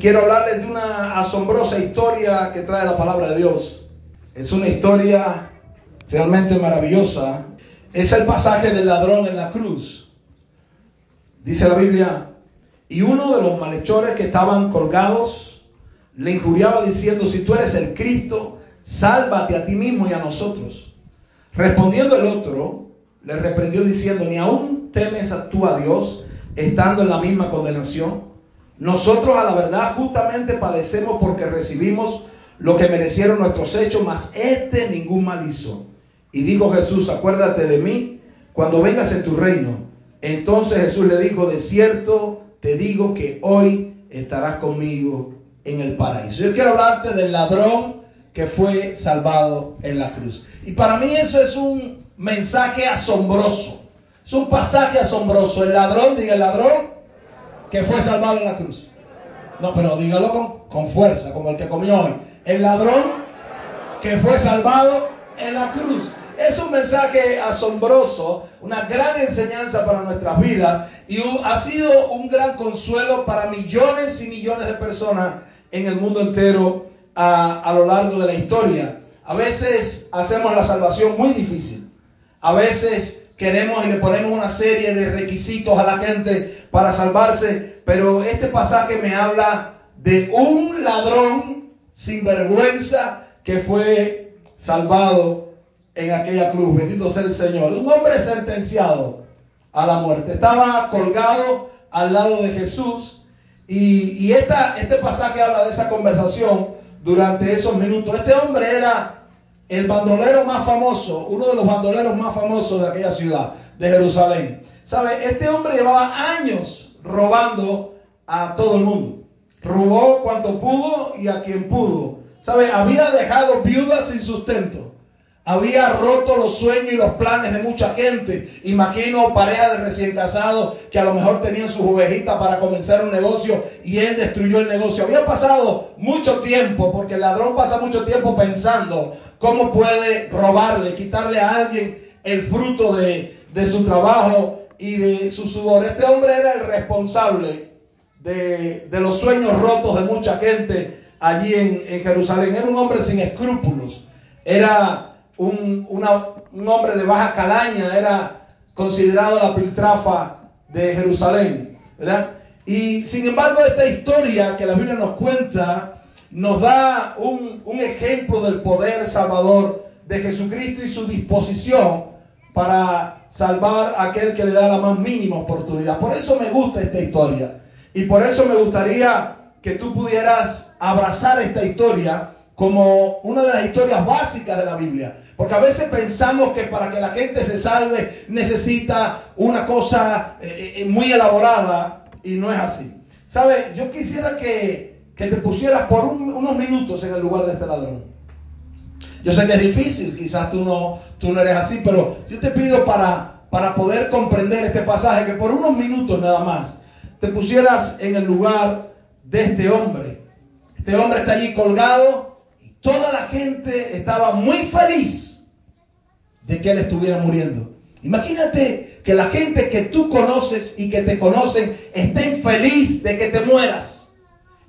Quiero hablarles de una asombrosa historia que trae la palabra de Dios. Es una historia realmente maravillosa. Es el pasaje del ladrón en la cruz. Dice la Biblia, y uno de los malhechores que estaban colgados le injuriaba diciendo, si tú eres el Cristo, sálvate a ti mismo y a nosotros. Respondiendo el otro, le reprendió diciendo, ni aún temes a tú a Dios, estando en la misma condenación. Nosotros a la verdad justamente padecemos porque recibimos lo que merecieron nuestros hechos, mas este ningún mal hizo. Y dijo Jesús, acuérdate de mí cuando vengas en tu reino. Entonces Jesús le dijo, de cierto te digo que hoy estarás conmigo en el paraíso. Yo quiero hablarte del ladrón que fue salvado en la cruz. Y para mí eso es un mensaje asombroso. Es un pasaje asombroso. El ladrón, diga el ladrón, que fue salvado en la cruz. No, pero dígalo con, con fuerza, como el que comió hoy. El ladrón que fue salvado en la cruz. Es un mensaje asombroso, una gran enseñanza para nuestras vidas y ha sido un gran consuelo para millones y millones de personas en el mundo entero a, a lo largo de la historia. A veces hacemos la salvación muy difícil. A veces queremos y le ponemos una serie de requisitos a la gente para salvarse, pero este pasaje me habla de un ladrón sin vergüenza que fue salvado en aquella cruz. Bendito sea el Señor. Un hombre sentenciado a la muerte. Estaba colgado al lado de Jesús y, y esta, este pasaje habla de esa conversación durante esos minutos. Este hombre era el bandolero más famoso, uno de los bandoleros más famosos de aquella ciudad, de Jerusalén. ¿Sabe? Este hombre llevaba años robando a todo el mundo. Robó cuanto pudo y a quien pudo. ¿Sabe? Había dejado viudas sin sustento. Había roto los sueños y los planes de mucha gente. Imagino parejas de recién casados que a lo mejor tenían sus ovejitas para comenzar un negocio y él destruyó el negocio. Había pasado mucho tiempo, porque el ladrón pasa mucho tiempo pensando cómo puede robarle, quitarle a alguien el fruto de, de su trabajo y de su sudor. Este hombre era el responsable de, de los sueños rotos de mucha gente allí en, en, Jerusalén. Era un hombre sin escrúpulos. Era un, un hombre de baja calaña. Era considerado la piltrafa de Jerusalén. ¿verdad? Y sin embargo, esta historia que la Biblia nos cuenta nos da un, un, ejemplo del poder salvador de Jesucristo y su disposición para salvar a aquel que le da la más mínima oportunidad. Por eso me gusta esta historia. Y por eso me gustaría que tú pudieras abrazar esta historia como una de las historias básicas de la Biblia. Porque a veces pensamos que para que la gente se salve necesita una cosa eh, muy elaborada y no es así. ¿Sabe? Yo quisiera que que te pusieras por un, unos minutos en el lugar de este ladrón. Yo sé que es difícil, quizás tú no, tú no eres así, pero yo te pido para, para poder comprender este pasaje que por unos minutos nada más te pusieras en el lugar de este hombre. Este hombre está allí colgado y toda la gente estaba muy feliz de que él estuviera muriendo. Imagínate que la gente que tú conoces y que te conocen estén feliz de que te mueras.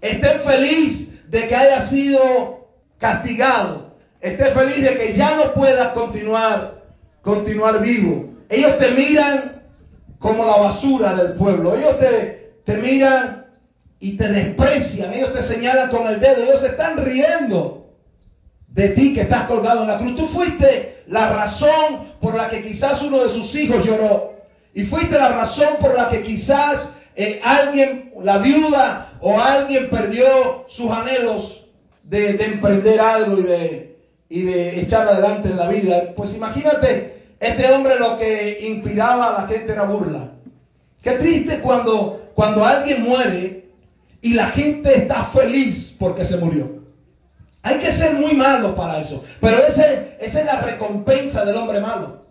Esté feliz de que haya sido castigado. Esté feliz de que ya no puedas continuar, continuar vivo. Ellos te miran como la basura del pueblo. Ellos te, te miran y te desprecian. Ellos te señalan con el dedo. Ellos se están riendo de ti que estás colgado en la cruz. Tú fuiste la razón por la que quizás uno de sus hijos lloró. Y fuiste la razón por la que quizás eh, alguien, la viuda o alguien perdió sus anhelos de, de emprender algo y de, y de echar adelante en la vida. Pues imagínate, este hombre lo que inspiraba a la gente era burla. Qué triste cuando, cuando alguien muere y la gente está feliz porque se murió. Hay que ser muy malo para eso. Pero ese, esa es la recompensa del hombre malo.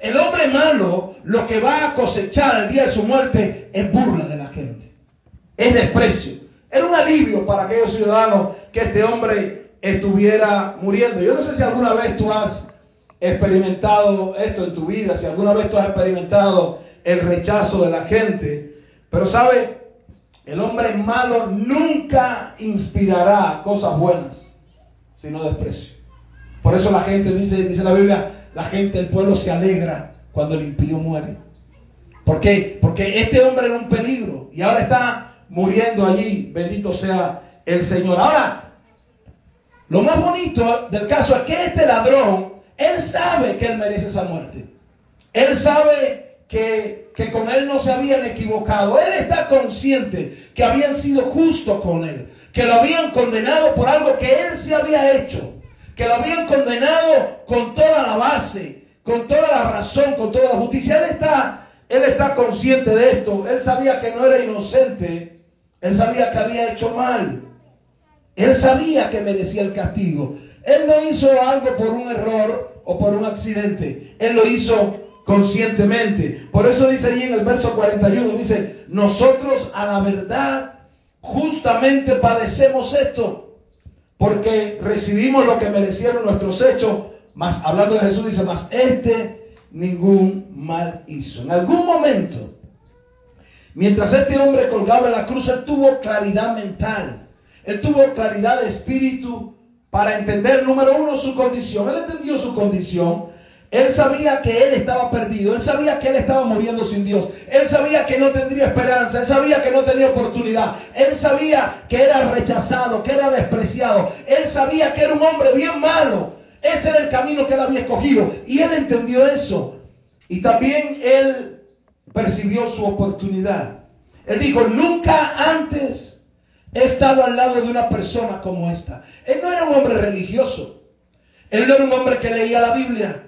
El hombre malo lo que va a cosechar el día de su muerte es burla de la gente. Es desprecio. Era un alivio para aquellos ciudadanos que este hombre estuviera muriendo. Yo no sé si alguna vez tú has experimentado esto en tu vida, si alguna vez tú has experimentado el rechazo de la gente. Pero sabe, El hombre malo nunca inspirará cosas buenas, sino desprecio. Por eso la gente dice, dice la Biblia, la gente, el pueblo se alegra cuando el impío muere. ¿Por qué? Porque este hombre era un peligro y ahora está muriendo allí. Bendito sea el Señor. Ahora, lo más bonito del caso es que este ladrón, él sabe que él merece esa muerte. Él sabe que, que con él no se habían equivocado. Él está consciente que habían sido justos con él, que lo habían condenado por algo que él se había hecho, que lo habían condenado con toda la base, con toda la razón, con toda la justicia. Él está, él está consciente de esto. Él sabía que no era inocente. Él sabía que había hecho mal. Él sabía que merecía el castigo. Él no hizo algo por un error o por un accidente. Él lo hizo conscientemente. Por eso dice allí en el verso 41, dice, nosotros a la verdad justamente padecemos esto, porque recibimos lo que merecieron nuestros hechos, más hablando de Jesús dice, más este ningún mal hizo. En algún momento, mientras este hombre colgaba en la cruz, él tuvo claridad mental él tuvo claridad de espíritu para entender, número uno, su condición. Él entendió su condición. Él sabía que él estaba perdido, él sabía que él estaba muriendo sin Dios, él sabía que no tendría esperanza, él sabía que no tenía oportunidad, él sabía que era rechazado, que era despreciado, él sabía que era un hombre bien malo, ese era el camino que él había escogido y él entendió eso. Y también él percibió su oportunidad. Él dijo, nunca antes He estado al lado de una persona como esta. Él no era un hombre religioso. Él no era un hombre que leía la Biblia.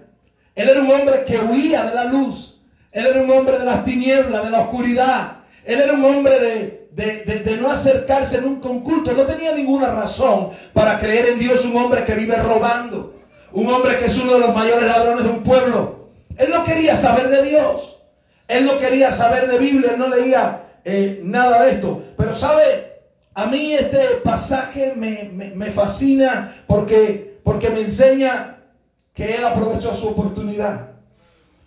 Él era un hombre que huía de la luz. Él era un hombre de las tinieblas, de la oscuridad. Él era un hombre de, de, no acercarse nunca a un culto. No tenía ninguna razón para creer en Dios un hombre que vive robando. Un hombre que es uno de los mayores ladrones de un pueblo. Él no quería saber de Dios. Él no quería saber de Biblia. Él no leía eh, nada de esto. Pero sabe, a mí este pasaje me, fascina porque, porque me enseña que él aprovechó su oportunidad.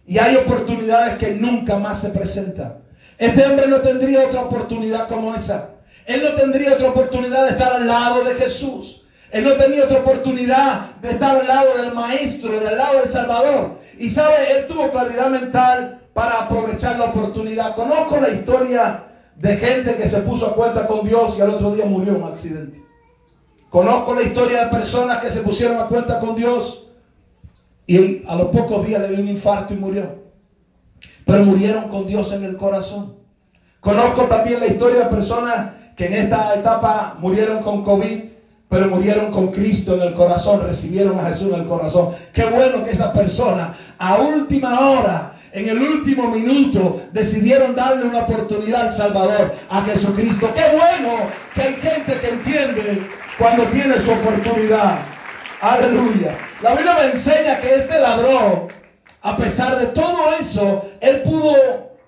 Y hay oportunidades que nunca más se presentan. Este hombre no tendría otra oportunidad como esa. Él no tendría otra oportunidad de estar al lado de Jesús. Él no tenía otra oportunidad de estar al lado del Maestro, del lado del Salvador. Y sabe, él tuvo claridad mental para aprovechar la oportunidad. Conozco la historia de gente que se puso a cuenta con Dios y al otro día murió en un accidente. Conozco la historia de personas que se pusieron a cuenta con Dios y a los pocos días le dio un infarto y murió. Pero murieron con Dios en el corazón. Conozco también la historia de personas que en esta etapa murieron con COVID, pero murieron con Cristo en el corazón, recibieron a Jesús en el corazón. Qué bueno que esa persona a última hora en el último minuto decidieron darle una oportunidad al Salvador, a Jesucristo. Qué bueno que hay gente que entiende cuando tiene su oportunidad. Aleluya. La Biblia me enseña que este ladrón, a pesar de todo eso, él pudo,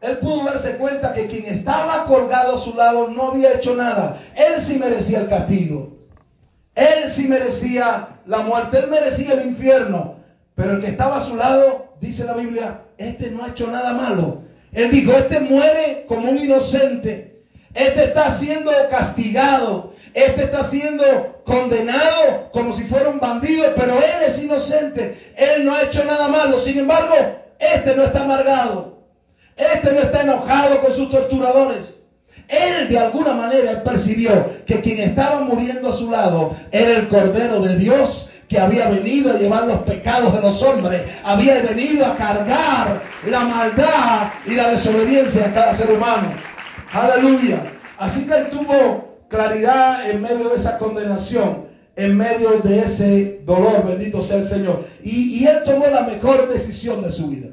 él pudo darse cuenta que quien estaba colgado a su lado no había hecho nada. Él sí merecía el castigo. Él sí merecía la muerte. Él merecía el infierno. Pero el que estaba a su lado, dice la Biblia, este no ha hecho nada malo. Él dijo, este muere como un inocente. Este está siendo castigado. Este está siendo condenado como si fuera un bandido, pero él es inocente. Él no ha hecho nada malo. Sin embargo, este no está amargado. Este no está enojado con sus torturadores. Él de alguna manera percibió que quien estaba muriendo a su lado era el Cordero de Dios que había venido a llevar los pecados de los hombres, había venido a cargar la maldad y la desobediencia de cada ser humano. Aleluya. Así que él tuvo claridad en medio de esa condenación, en medio de ese dolor, bendito sea el Señor. Y, y él tomó la mejor decisión de su vida.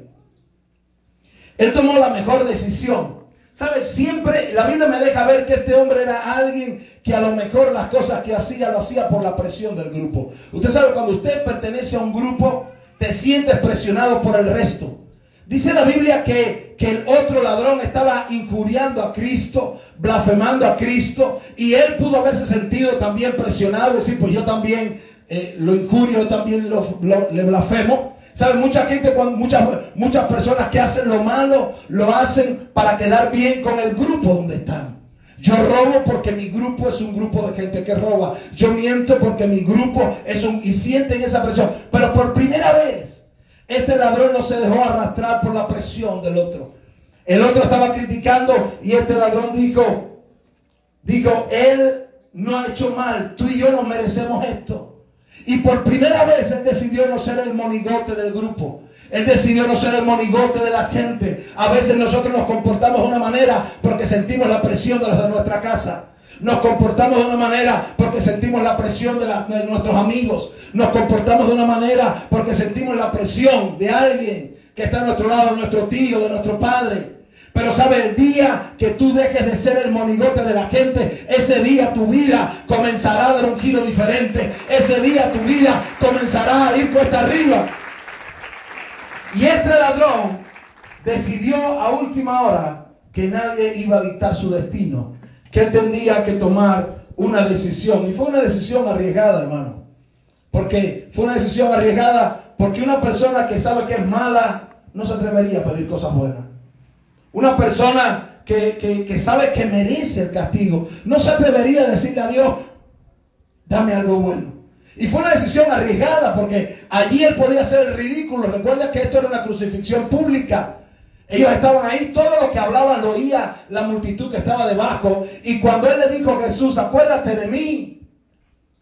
Él tomó la mejor decisión. ¿Sabes? Siempre la Biblia me deja ver que este hombre era alguien que a lo mejor las cosas que hacía lo hacía por la presión del grupo. Usted sabe, cuando usted pertenece a un grupo, te sientes presionado por el resto. Dice la Biblia que, que el otro ladrón estaba injuriando a Cristo, blasfemando a Cristo, y él pudo haberse sentido también presionado, decir, pues yo también eh, lo injurio, yo también lo, le blasfemo. ¿Sabe? Mucha gente, muchas, muchas personas que hacen lo malo, lo hacen para quedar bien con el grupo donde están. Yo robo porque mi grupo es un grupo de gente que roba. Yo miento porque mi grupo es un... Y sienten esa presión. Pero por primera vez, este ladrón no se dejó arrastrar por la presión del otro. El otro estaba criticando y este ladrón dijo, dijo, él no ha hecho mal, tú y yo no merecemos esto. Y por primera vez él decidió no ser el monigote del grupo. Él decidió no ser el monigote de la gente. A veces nosotros nos comportamos de una manera porque sentimos la presión de los de nuestra casa. Nos comportamos de una manera porque sentimos la presión de, de, nuestros amigos. Nos comportamos de una manera porque sentimos la presión de alguien que está a nuestro lado, de nuestro tío, de nuestro padre. Pero sabe, el día que tú dejes de ser el monigote de la gente, ese día tu vida comenzará a dar un giro diferente. Ese día tu vida comenzará a ir cuesta arriba. Y este ladrón decidió a última hora que nadie iba a dictar su destino, que él tendría que tomar una decisión. Y fue una decisión arriesgada, hermano. Porque fue una decisión arriesgada porque una persona que sabe que es mala no se atrevería a pedir cosas buenas. Una persona que, que, que sabe que merece el castigo no se atrevería a decirle a Dios, dame algo bueno. Y fue una decisión arriesgada porque allí él podía hacer el ridículo. Recuerda que esto era una crucifixión pública. Ellos estaban ahí, todo lo que hablaban lo oía la multitud que estaba debajo. Y cuando él le dijo a Jesús, acuérdate de mí,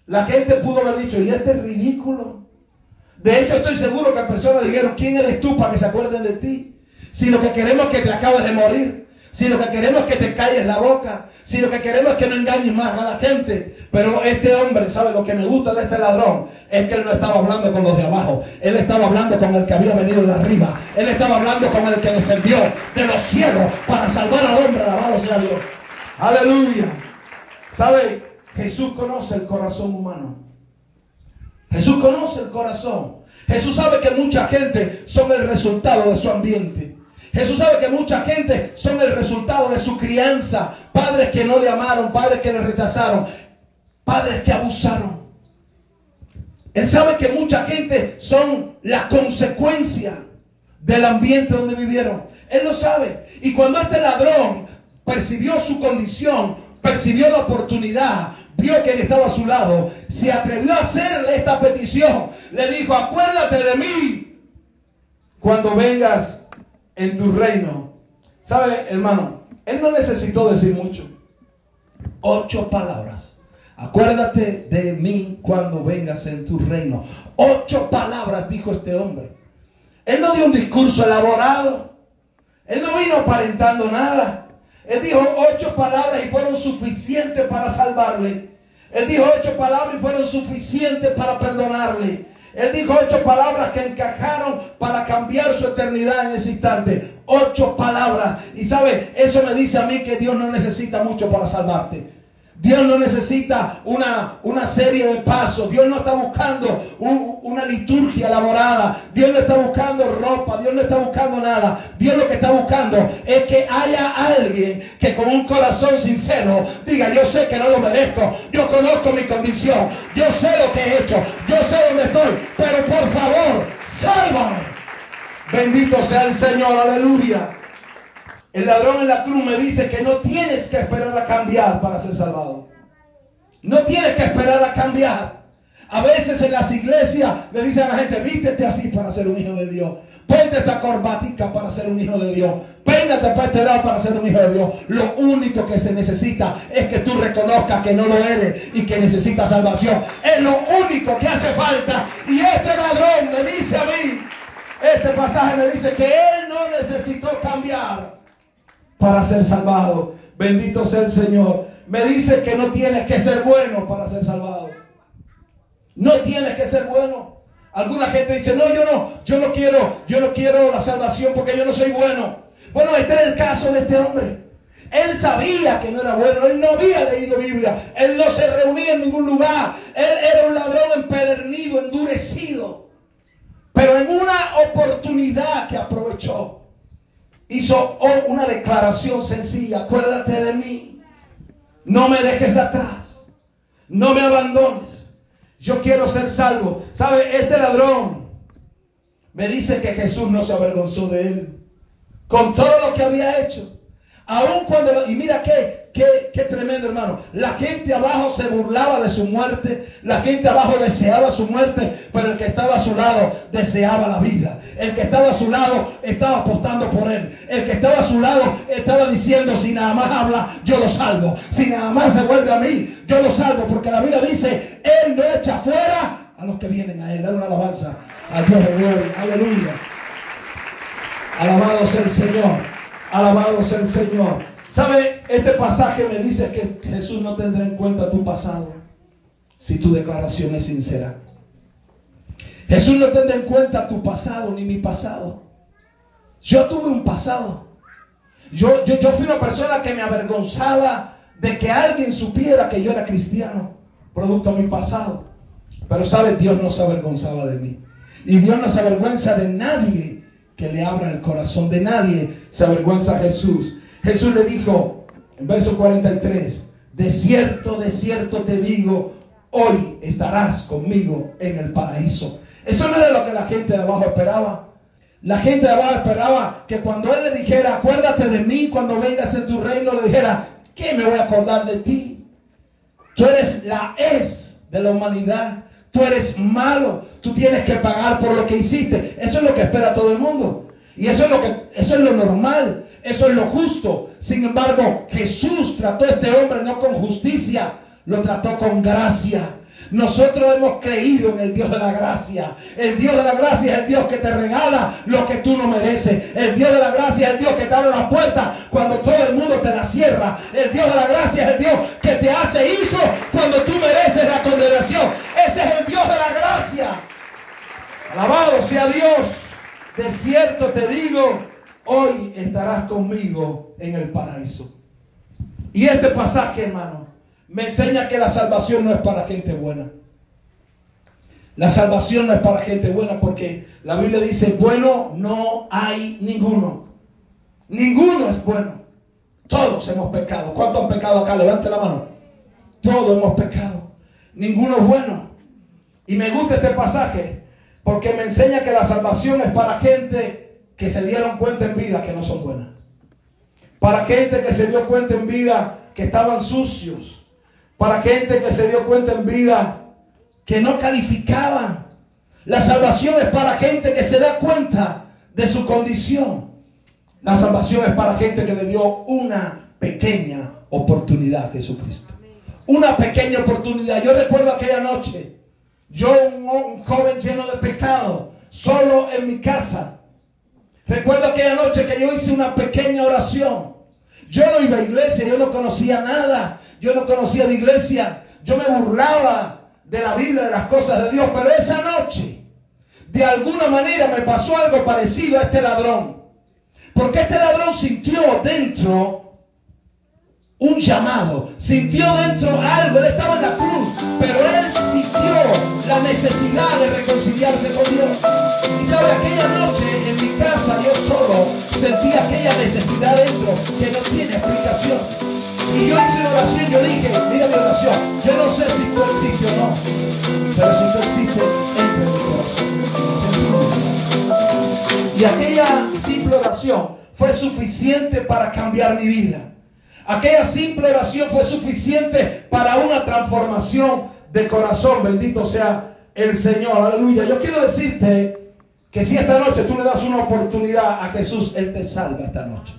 la gente pudo haber dicho, ¿y este es ridículo? De hecho, estoy seguro que personas dijeron, ¿quién eres tú para que se acuerden de ti? Si lo que queremos es que te acabes de morir, si lo que queremos es que te calles la boca, si lo que queremos es que no engañes más a la gente. Pero este hombre, ¿sabe lo que me gusta de este ladrón? Es que él no estaba hablando con los de abajo. Él estaba hablando con el que había venido de arriba. Él estaba hablando con el que descendió de los cielos para salvar al hombre. Alabado sea Dios. Aleluya. ¿Sabe? Jesús conoce el corazón humano. Jesús conoce el corazón. Jesús sabe que mucha gente son el resultado de su ambiente. Jesús sabe que mucha gente son el resultado de su crianza. Padres que no le amaron, padres que le rechazaron, padres que abusaron. Él sabe que mucha gente son la consecuencia del ambiente donde vivieron. Él lo sabe. Y cuando este ladrón percibió su condición, percibió la oportunidad, vio que él estaba a su lado, se atrevió a hacerle esta petición. Le dijo, acuérdate de mí cuando vengas en tu reino. ¿Sabe, hermano? Él no necesitó decir mucho. Ocho palabras. Acuérdate de mí cuando vengas en tu reino. Ocho palabras dijo este hombre. Él no dio un discurso elaborado. Él no vino aparentando nada. Él dijo ocho palabras y fueron suficientes para salvarle. Él dijo ocho palabras y fueron suficientes para perdonarle. Él dijo ocho palabras que encajaron para cambiar su eternidad en ese instante. Ocho palabras. Y sabe, eso me dice a mí que Dios no necesita mucho para salvarte. Dios no necesita una, una serie de pasos. Dios no está buscando una liturgia elaborada. Dios no está buscando ropa. Dios no está buscando nada. Dios lo que está buscando es que haya alguien que con un corazón sincero diga, yo sé que no lo merezco. Yo conozco mi condición. Yo sé lo que he hecho. Yo sé dónde estoy. Pero por favor, sálvame. Bendito sea el Señor. Aleluya. El ladrón en la cruz me dice que no tienes que esperar a cambiar para ser salvado. No tienes que esperar a cambiar. A veces en las iglesias le dicen a la gente, vístete así para ser un hijo de Dios. Ponte esta corbatica para ser un hijo de Dios. Pénate para este lado para ser un hijo de Dios. Lo único que se necesita es que tú reconozcas que no lo eres y que necesitas salvación. Es lo único que hace falta. Y este ladrón me dice a mí, este pasaje me dice que él no necesitó cambiar para ser salvado. Bendito sea el Señor. Me dice que no tienes que ser bueno para ser salvado. No tienes que ser bueno. Alguna gente dice, no, yo no, yo no quiero, yo no quiero la salvación porque yo no soy bueno. Bueno, este es el caso de este hombre. Él sabía que no era bueno, él no había leído Biblia, él no se reunía en ningún lugar, él era un ladrón empedernido, endurecido. Pero en una oportunidad que aprovechó, hizo una declaración sencilla, acuérdate de mí, no me dejes atrás, no me abandones, yo quiero ser salvo. ¿Sabe? Este ladrón me dice que Jesús no se avergonzó de él, con todo lo que había hecho. Aun cuando, y mira que qué, qué tremendo, hermano. La gente abajo se burlaba de su muerte, la gente abajo deseaba su muerte, pero el que estaba a su lado deseaba la vida. El que estaba a su lado estaba apostando por él. El que estaba a su lado estaba diciendo, si nada más habla, yo lo salvo. Si nada más se vuelve a mí, yo lo salvo. Porque la Biblia dice, él no echa fuera a los que vienen a él. Dale una alabanza a Dios Aleluya. Alabado sea el Señor. Alabado sea el Señor. ¿Sabe? Este pasaje me dice que Jesús no tendrá en cuenta tu pasado si tu declaración es sincera. Jesús no tendrá en cuenta tu pasado ni mi pasado. Yo tuve un pasado. Yo, yo, yo fui una persona que me avergonzaba de que alguien supiera que yo era cristiano, producto de mi pasado. Pero sabes, Dios no se avergonzaba de mí. Y Dios no se avergüenza de nadie que le abra el corazón. De nadie se avergüenza Jesús. Jesús le dijo en verso 43, de cierto, de cierto te digo, hoy estarás conmigo en el paraíso. Eso no era lo que la gente de abajo esperaba. La gente de abajo esperaba que cuando Él le dijera, acuérdate de mí cuando vengas en tu reino, le dijera, ¿qué me voy a acordar de ti? Tú eres la es de la humanidad. Tú eres malo. Tú tienes que pagar por lo que hiciste. Eso es lo que espera todo el mundo. Y eso es lo que, eso es lo normal. Eso es lo justo. Sin embargo, Jesús trató a este hombre no con justicia, lo trató con gracia. Nosotros hemos creído en el Dios de la gracia. El Dios de la gracia es el Dios que te regala lo que tú no mereces. El Dios de la gracia es el Dios que te abre las puertas cuando todo el mundo te la cierra. El Dios de la gracia es el Dios que te hace hijo cuando tú mereces la condenación. Ese es el Dios de la gracia. Alabado sea Dios. De cierto te digo, hoy estarás conmigo en el paraíso. Y este pasaje, hermano, me enseña que la salvación no es para gente buena. La salvación no es para gente buena porque la Biblia dice, bueno no hay ninguno. Ninguno es bueno. Todos hemos pecado. ¿Cuántos han pecado acá? Levante la mano. Todos hemos pecado. Ninguno es bueno. Y me gusta este pasaje porque me enseña que la salvación es para gente que se dieron cuenta en vida que no son buenas. Para gente que se dio cuenta en vida que estaban sucios para gente que se dio cuenta en vida que no calificaba. La salvación es para gente que se da cuenta de su condición. La salvación es para gente que le dio una pequeña oportunidad a Jesucristo. Una pequeña oportunidad. Yo recuerdo aquella noche, yo un, joven lleno de pecado, solo en mi casa. Recuerdo aquella noche que yo hice una pequeña oración. Yo no iba a iglesia, yo no conocía nada yo no conocía de iglesia, yo me burlaba de la Biblia, de las cosas de Dios, pero esa noche, de alguna manera me pasó algo parecido a este ladrón. Porque este ladrón sintió dentro un llamado, sintió dentro algo, él estaba en la cruz, pero él sintió la necesidad de reconciliarse con Dios. Y sabe, aquella noche en mi casa yo solo sentí aquella necesidad dentro que no tiene explicación. Y yo hice una oración, yo dije, mira mi oración, yo no sé si tú existes o no, pero si tú existes, entra en. Y aquella simple oración fue suficiente para cambiar mi vida. Aquella simple oración fue suficiente para una transformación de corazón. Bendito sea el Señor. Aleluya. Yo quiero decirte que si esta noche tú le das una oportunidad a Jesús, Él te salva esta noche.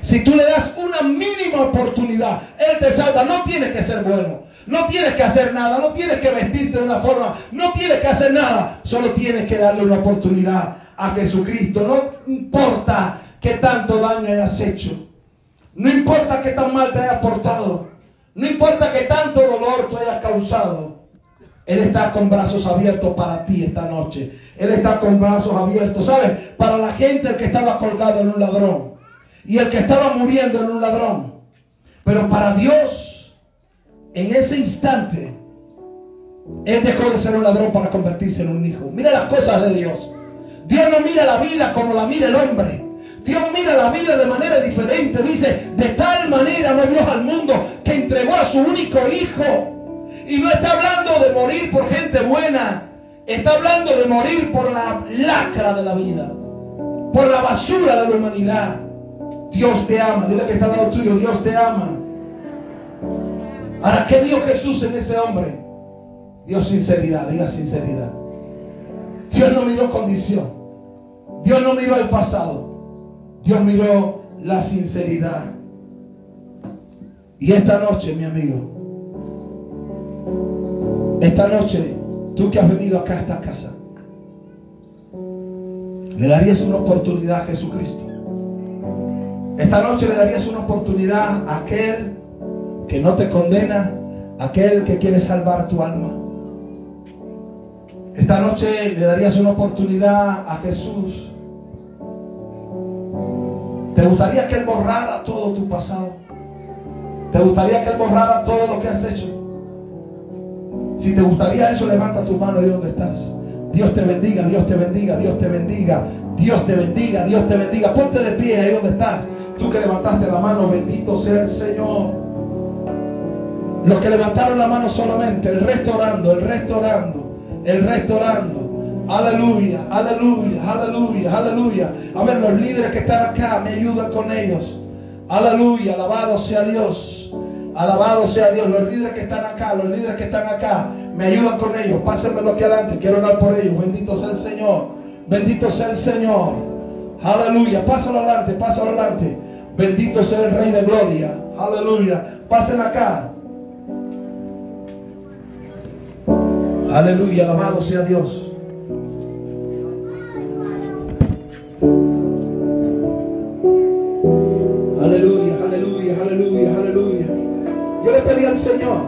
Si tú le das una mínima oportunidad, Él te salva. No tienes que ser bueno. No tienes que hacer nada. No tienes que vestirte de una forma. No tienes que hacer nada. Solo tienes que darle una oportunidad a Jesucristo. No importa qué tanto daño hayas hecho. No importa qué tan mal te hayas portado. No importa qué tanto dolor tú hayas causado. Él está con brazos abiertos para ti esta noche. Él está con brazos abiertos. ¿Sabes? Para la gente que estaba colgado en un ladrón y el que estaba muriendo en un ladrón. Pero para Dios, en ese instante, Él dejó de ser un ladrón para convertirse en un hijo. Mira las cosas de Dios. Dios no mira la vida como la mira el hombre. Dios mira la vida de manera diferente. Dice, de tal manera amó Dios al mundo que entregó a su único hijo. Y no está hablando de morir por gente buena. Está hablando de morir por la lacra de la vida. Por la basura de la humanidad. Dios te ama. Dile que está al lado tuyo, Dios te ama. Ahora, ¿qué vio Jesús en ese hombre? Dios sinceridad, diga sinceridad. Dios no miró condición. Dios no miró el pasado. Dios miró la sinceridad. Y esta noche, mi amigo, esta noche, tú que has venido acá a esta casa, le darías una oportunidad a Jesucristo. Esta noche le darías una oportunidad a aquel que no te condena, a aquel que quiere salvar tu alma. Esta noche le darías una oportunidad a Jesús. ¿Te gustaría que Él borrara todo tu pasado? ¿Te gustaría que Él borrara todo lo que has hecho? Si te gustaría eso, levanta tu mano ahí donde estás. Dios te bendiga, Dios te bendiga, Dios te bendiga, Dios te bendiga, Dios te bendiga. Ponte de pie ahí donde estás. Tú que levantaste la mano, bendito sea el Señor. Los que levantaron la mano solamente, el resto orando, el resto orando, el resto orando. Aleluya, aleluya, aleluya, aleluya. A ver, los líderes que están acá, me ayudan con ellos. Aleluya, alabado sea Dios. Alabado sea Dios. Los líderes que están acá, los líderes que están acá, me ayudan con ellos. Pásenmelo aquí adelante. Quiero orar por ellos. Bendito sea el Señor. Bendito sea el Señor. Aleluya. Pásalo adelante, pásalo adelante. Bendito sea el Rey de Gloria. Aleluya. Pasen acá. Aleluya. Alabado sea Dios. Aleluya, aleluya, aleluya, aleluya. Yo le pedí al Señor.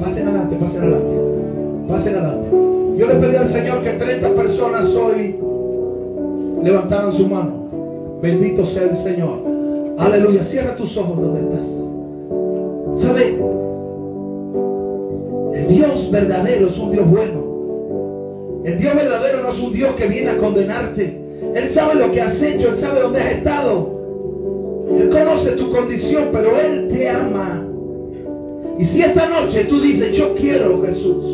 Pasen adelante, pasen adelante. Pasen adelante. Yo le pedí al Señor que 30 personas hoy levantaran su mano. Bendito sea el Señor. Aleluya. Cierra tus ojos donde estás. ¿Sabe? El Dios verdadero es un Dios bueno. El Dios verdadero no es un Dios que viene a condenarte. Él sabe lo que has hecho, Él sabe dónde has estado. Él conoce tu condición, pero Él te ama. Y si esta noche tú dices, yo quiero Jesús,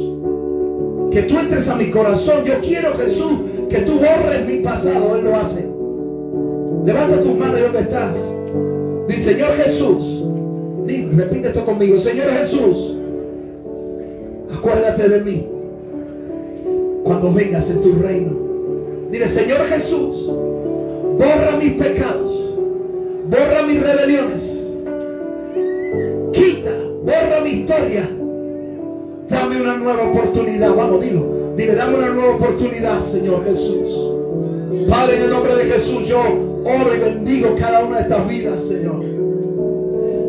que tú entres a mi corazón, yo quiero Jesús, que tú borres mi pasado, Él lo hace. Levanta tus manos donde estás. Dice, Señor Jesús, dime, repite esto conmigo, Señor Jesús, acuérdate de mí cuando vengas en tu reino. Dile, Señor Jesús, borra mis pecados, borra mis rebeliones, quita, borra mi historia, dame una nueva oportunidad. Vamos, dilo, dile, dame una nueva oportunidad, Señor Jesús. Padre, en el nombre de Jesús, yo oro y bendigo cada una de estas vidas, Señor.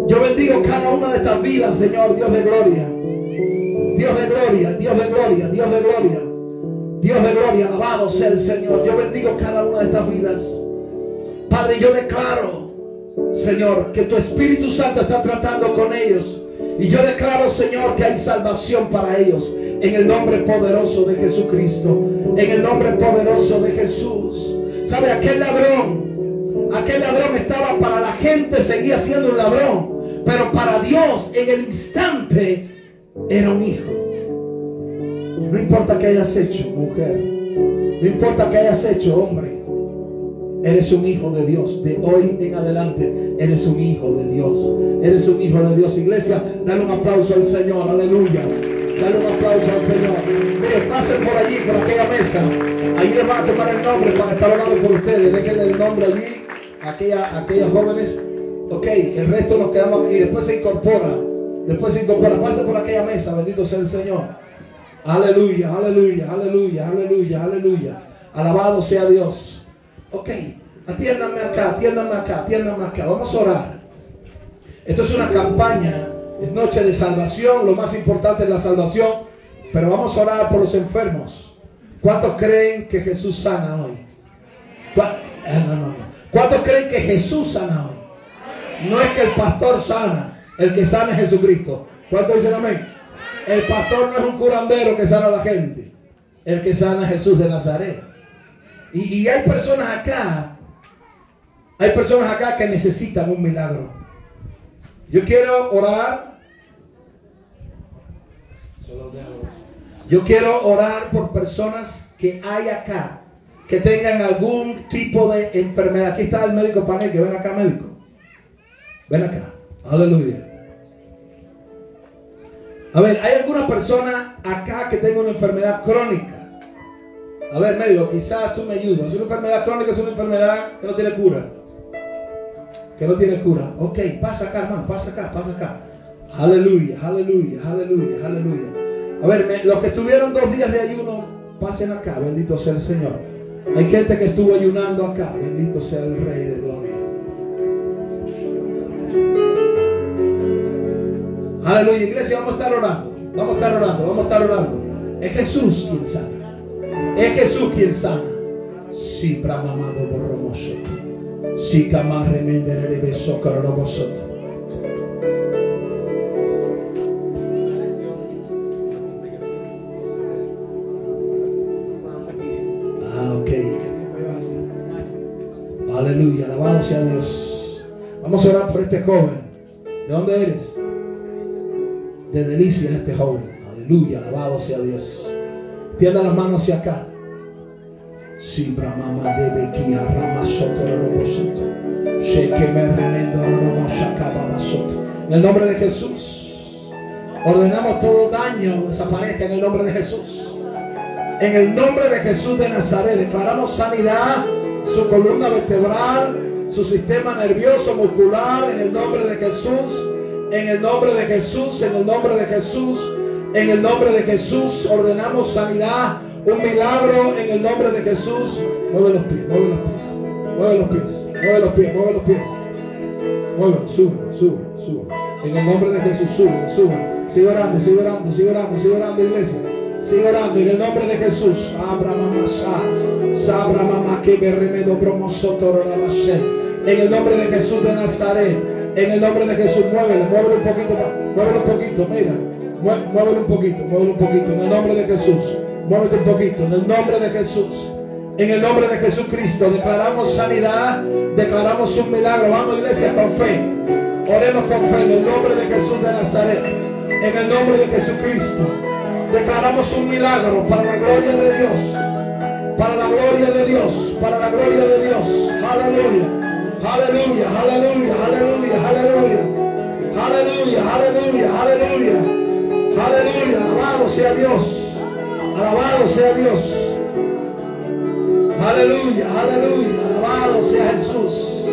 Yo bendigo cada una de estas vidas, Señor, Dios de gloria. Dios de gloria, Dios de gloria, Dios de gloria. Dios de gloria, alabado sea el Señor. Yo bendigo cada una de estas vidas. Padre, yo declaro, Señor, que tu Espíritu Santo está tratando con ellos. Y yo declaro, Señor, que hay salvación para ellos. En el nombre poderoso de Jesucristo. En el nombre poderoso de Jesús. ¿Sabe? Aquel ladrón, aquel ladrón estaba para la gente, seguía siendo un ladrón. Pero para Dios, en el instante, era un hijo. No importa que hayas hecho, mujer. No importa que hayas hecho, hombre. Eres un hijo de Dios. De hoy en adelante, eres un hijo de Dios. Eres un hijo de Dios. Iglesia, dale un aplauso al Señor. Aleluya. Dale un aplauso al Señor. Mire, pasen por allí, por aquella mesa. Allí les van a tomar el nombre para estar hablando por ustedes. Déjenle el nombre allí. Aquella, aquellas jóvenes. Ok, el resto nos quedamos aquí. Después se incorpora. Después se incorpora. Pase por aquella mesa. Bendito sea el Señor. Aleluya, aleluya, aleluya, aleluya, aleluya. Alabado sea Dios. Ok, atiéndame acá, atiéndame acá, atiéndame acá. Vamos a orar. Esto es una campaña, es noche de salvación. Lo más importante es la salvación. Pero vamos a orar por los enfermos. ¿Cuántos creen que Jesús sana hoy? Eh, no, no, no. ¿Cuántos creen que Jesús sana hoy? No es que el pastor sana, el que sana es Jesucristo. ¿Cuántos dicen amén? El pastor no es un curandero que sana a la gente. El que sana es Jesús de Nazaret. Y, y, hay personas acá, hay personas acá que necesitan un milagro. Yo quiero orar. Yo quiero orar por personas que hay acá, que tengan algún tipo de enfermedad. Aquí está el médico panel, que ven acá médico. Ven acá. Aleluya. A ver, ¿hay alguna persona acá que tenga una enfermedad crónica? A ver, médico, quizás tú me ayudas. Una enfermedad crónica es una enfermedad que no tiene cura. Que no tiene cura. Ok, pasa acá, hermano, pasa acá, pasa acá. Aleluya, aleluya, aleluya, aleluya. A ver, los que estuvieron dos días de ayuno, pasen acá, bendito sea el Señor. Hay gente que estuvo ayunando acá, bendito sea el Rey de Gloria. Aleluya, iglesia, vamos a estar orando. Vamos a estar orando, vamos a estar orando. Es Jesús quien sana. Es Jesús quien sana. Sí, bramamado borromosoto. Sí, camarre menderere beso carorobosoto. Aleluya, alabado sea Dios. Vamos a orar por este joven. ¿De dónde eres? De delicia este joven. Aleluya, alabado sea Dios. Tienda las manos hacia acá. Si Brahma Rama En el nombre de Jesús. Ordenamos todo daño desaparezca en el nombre de Jesús. En el nombre de Jesús de Nazaret declaramos sanidad, su columna vertebral, su sistema nervioso muscular, en el nombre de Jesús, en el nombre de Jesús, en el nombre de Jesús, en el nombre de Jesús ordenamos sanidad, un milagro en el nombre de Jesús. Mueve los pies, mueve los pies, mueve los pies, mueve los pies, mueve los pies. Mueve, sube, sube, sube. En el nombre de Jesús, sube, sube. Sigue orando, sigue orando, sigue orando, sigue orando, iglesia. Sigue orando en el nombre de Jesús. Abra sabra mamá que me remedo En el nombre de Jesús de Nazaret. En el nombre de Jesús, muévelo, muévelo un poquito más. Muévelo un poquito, mira. Muévelo un poquito, muévelo un poquito. En el nombre de Jesús. Muévete un poquito. En el nombre de Jesús. En el nombre de Jesucristo declaramos sanidad, declaramos un milagro. Vamos iglesia con fe. Oremos con fe en el nombre de Jesús de Nazaret. En el nombre de Jesucristo. Declaramos un milagro para la gloria de Dios. Para la gloria de Dios. Para la gloria de Dios. Aleluya. Aleluya. Aleluya. Aleluya. Aleluya. Aleluya. Aleluya. Aleluya. Aleluya, alabado sea Dios. Alabado sea Dios. Aleluya, aleluya, alabado sea Jesús.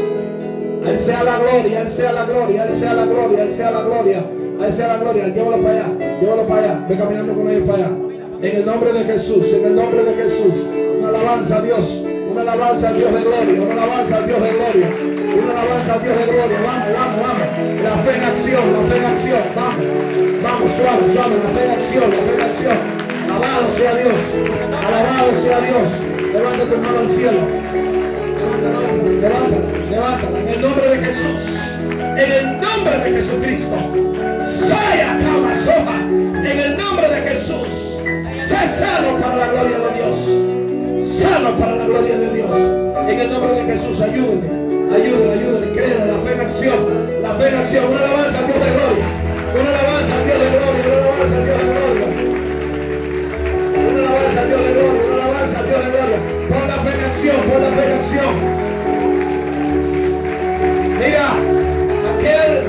Él sea la gloria, Él sea la gloria, Él sea la gloria, Él sea la gloria, a Él sea la gloria. Llévalo para allá, llévalo para allá. Ve caminando con ellos para allá. En el nombre de Jesús, en el nombre de Jesús. Una alabanza a Dios, una alabanza a Dios de gloria, una alabanza a Dios de gloria, una alabanza a Dios de gloria. Vamos, vamos, vamos. La fe en acción, la fe en acción. Vamos. Vamos, suave, suave, la fe acción, la fe acción. Alabado sea Dios, alabado sea Dios. Levanta tu mano al cielo. Levanta, levanta, en el nombre de Jesús en el nombre de Jesucristo. Saya soja en el nombre de Jesús. Sé sano para la gloria de Dios. Sano para la gloria de Dios. En el nombre de Jesús, ayúdame, ayúdame, ayúdame. Créanme, la fe en acción, la fe en acción. Una alabanza al Dios de gloria. Una alabanza al Dios de gloria. Una alabanza al Dios de gloria. Una alabanza al Dios de gloria. Una alabanza Dios de gloria. Pon la fe en acción, pon la fe en acción.